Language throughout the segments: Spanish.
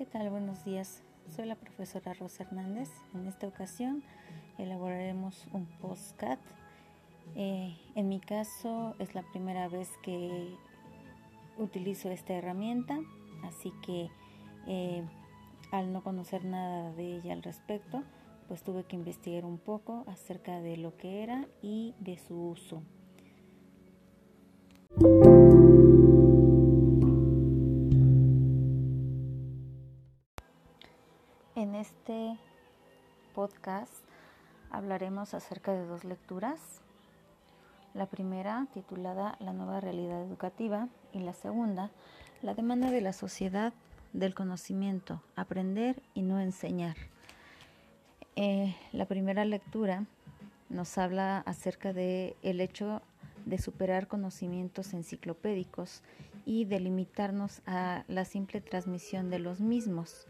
¿Qué tal? Buenos días. Soy la profesora Rosa Hernández. En esta ocasión elaboraremos un postcat. Eh, en mi caso es la primera vez que utilizo esta herramienta, así que eh, al no conocer nada de ella al respecto, pues tuve que investigar un poco acerca de lo que era y de su uso. Podcast hablaremos acerca de dos lecturas. La primera, titulada La nueva realidad educativa, y la segunda, La demanda de la sociedad del conocimiento, aprender y no enseñar. Eh, la primera lectura nos habla acerca de el hecho de superar conocimientos enciclopédicos y de limitarnos a la simple transmisión de los mismos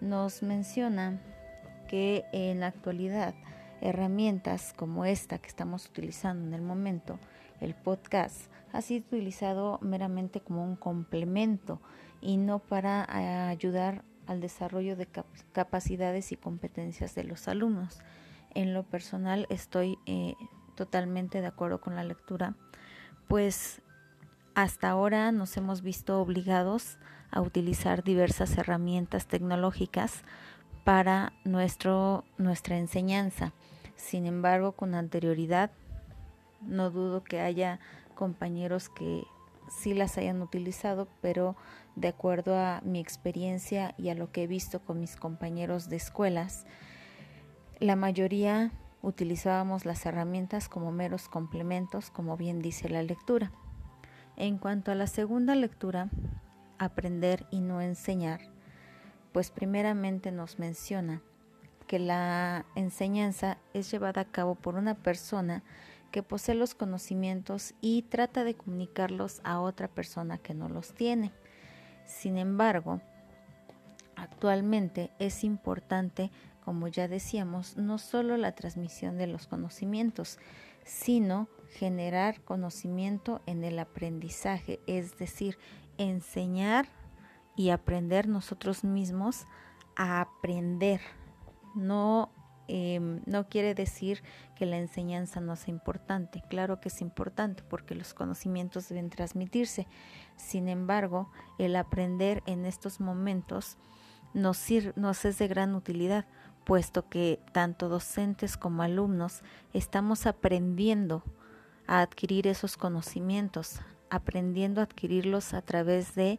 nos menciona que en la actualidad herramientas como esta que estamos utilizando en el momento, el podcast, ha sido utilizado meramente como un complemento y no para eh, ayudar al desarrollo de capacidades y competencias de los alumnos. En lo personal estoy eh, totalmente de acuerdo con la lectura, pues hasta ahora nos hemos visto obligados a utilizar diversas herramientas tecnológicas para nuestro, nuestra enseñanza. Sin embargo, con anterioridad, no dudo que haya compañeros que sí las hayan utilizado, pero de acuerdo a mi experiencia y a lo que he visto con mis compañeros de escuelas, la mayoría utilizábamos las herramientas como meros complementos, como bien dice la lectura. En cuanto a la segunda lectura, aprender y no enseñar, pues primeramente nos menciona que la enseñanza es llevada a cabo por una persona que posee los conocimientos y trata de comunicarlos a otra persona que no los tiene. Sin embargo, actualmente es importante, como ya decíamos, no solo la transmisión de los conocimientos, sino generar conocimiento en el aprendizaje, es decir, enseñar y aprender nosotros mismos a aprender. No, em, no quiere decir que la enseñanza no sea importante. Claro que es importante porque los conocimientos deben transmitirse. Sin embargo, el aprender en estos momentos nos, nos es de gran utilidad, puesto que tanto docentes como alumnos estamos aprendiendo a adquirir esos conocimientos, aprendiendo a adquirirlos a través de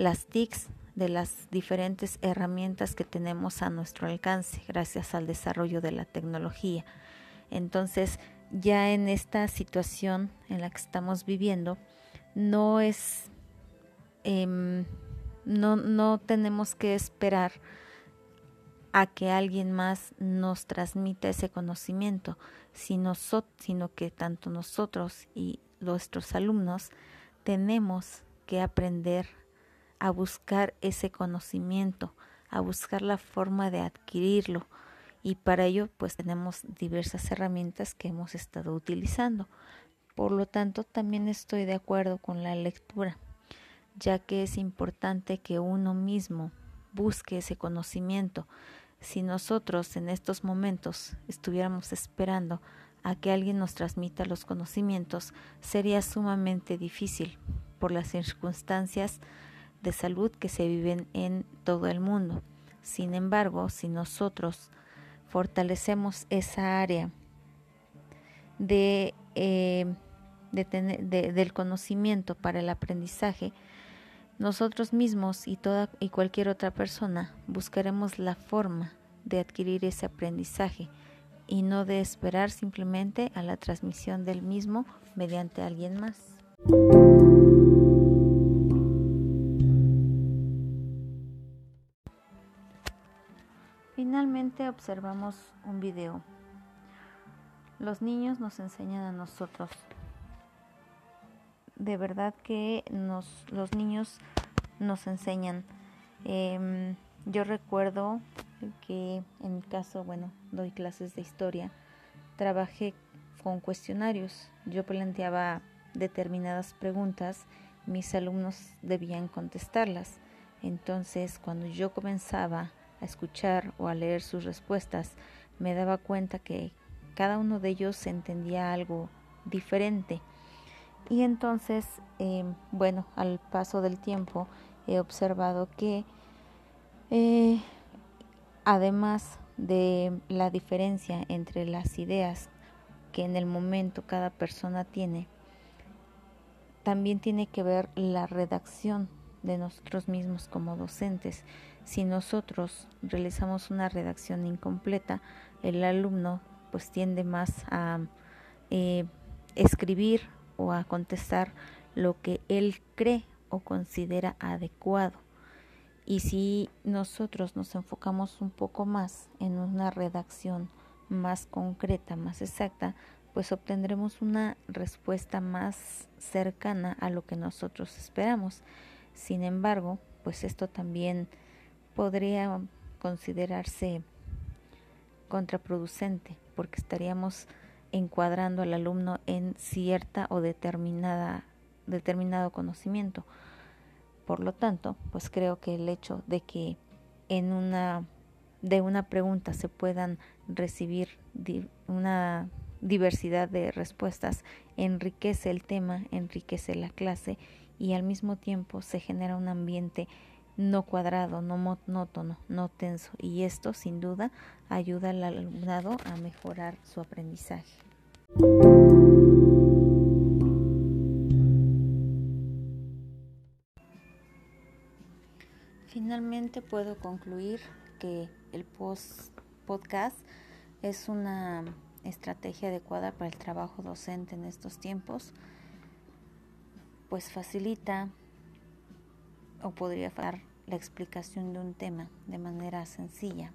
las TICs, de las diferentes herramientas que tenemos a nuestro alcance gracias al desarrollo de la tecnología. Entonces, ya en esta situación en la que estamos viviendo, no es, em, no, no tenemos que esperar a que alguien más nos transmita ese conocimiento, sino, sino que tanto nosotros y nuestros alumnos tenemos que aprender a buscar ese conocimiento, a buscar la forma de adquirirlo y para ello pues tenemos diversas herramientas que hemos estado utilizando. Por lo tanto, también estoy de acuerdo con la lectura, ya que es importante que uno mismo busque ese conocimiento. Si nosotros en estos momentos estuviéramos esperando a que alguien nos transmita los conocimientos sería sumamente difícil por las circunstancias de salud que se viven en todo el mundo. Sin embargo, si nosotros fortalecemos esa área de, eh, del conocimiento para el aprendizaje, nosotros mismos y toda y cualquier otra persona buscaremos la forma de adquirir ese aprendizaje y no de esperar simplemente a la transmisión del mismo mediante alguien más. Observamos un video. Los niños nos enseñan a nosotros. De verdad que nos, los niños nos enseñan. Em, yo recuerdo que en mi caso, bueno, doy clases de historia, trabajé con cuestionarios. Yo planteaba determinadas preguntas, mis alumnos debían contestarlas. Entonces, cuando yo comenzaba a escuchar o a leer sus respuestas, me daba cuenta que cada uno de ellos entendía algo diferente. Y entonces, em, bueno, al paso del tiempo he observado que eh, además de la diferencia entre las ideas que en el momento cada persona tiene, también tiene que ver la redacción de nosotros mismos como docentes. Si nosotros realizamos una redacción incompleta, el alumno pues tiende más a eh, escribir o a contestar lo que él cree o considera adecuado. Y si nosotros nos enfocamos un poco más en una redacción más concreta, más exacta, pues obtendremos una respuesta más cercana a lo que nosotros esperamos. Sin embargo, pues esto también podría considerarse contraproducente porque estaríamos encuadrando al alumno en cierta o determinada determinado conocimiento. Por lo tanto, pues creo que el hecho de que en una de una pregunta se puedan recibir una diversidad de respuestas enriquece el tema, enriquece la clase y al mismo tiempo se genera un ambiente no cuadrado, no monótono, no tenso y esto sin duda ayuda al alumnado a mejorar su aprendizaje. Finalmente puedo concluir que el post podcast es una estrategia adecuada para el trabajo docente en estos tiempos, pues facilita o podría dar la explicación de un tema de manera sencilla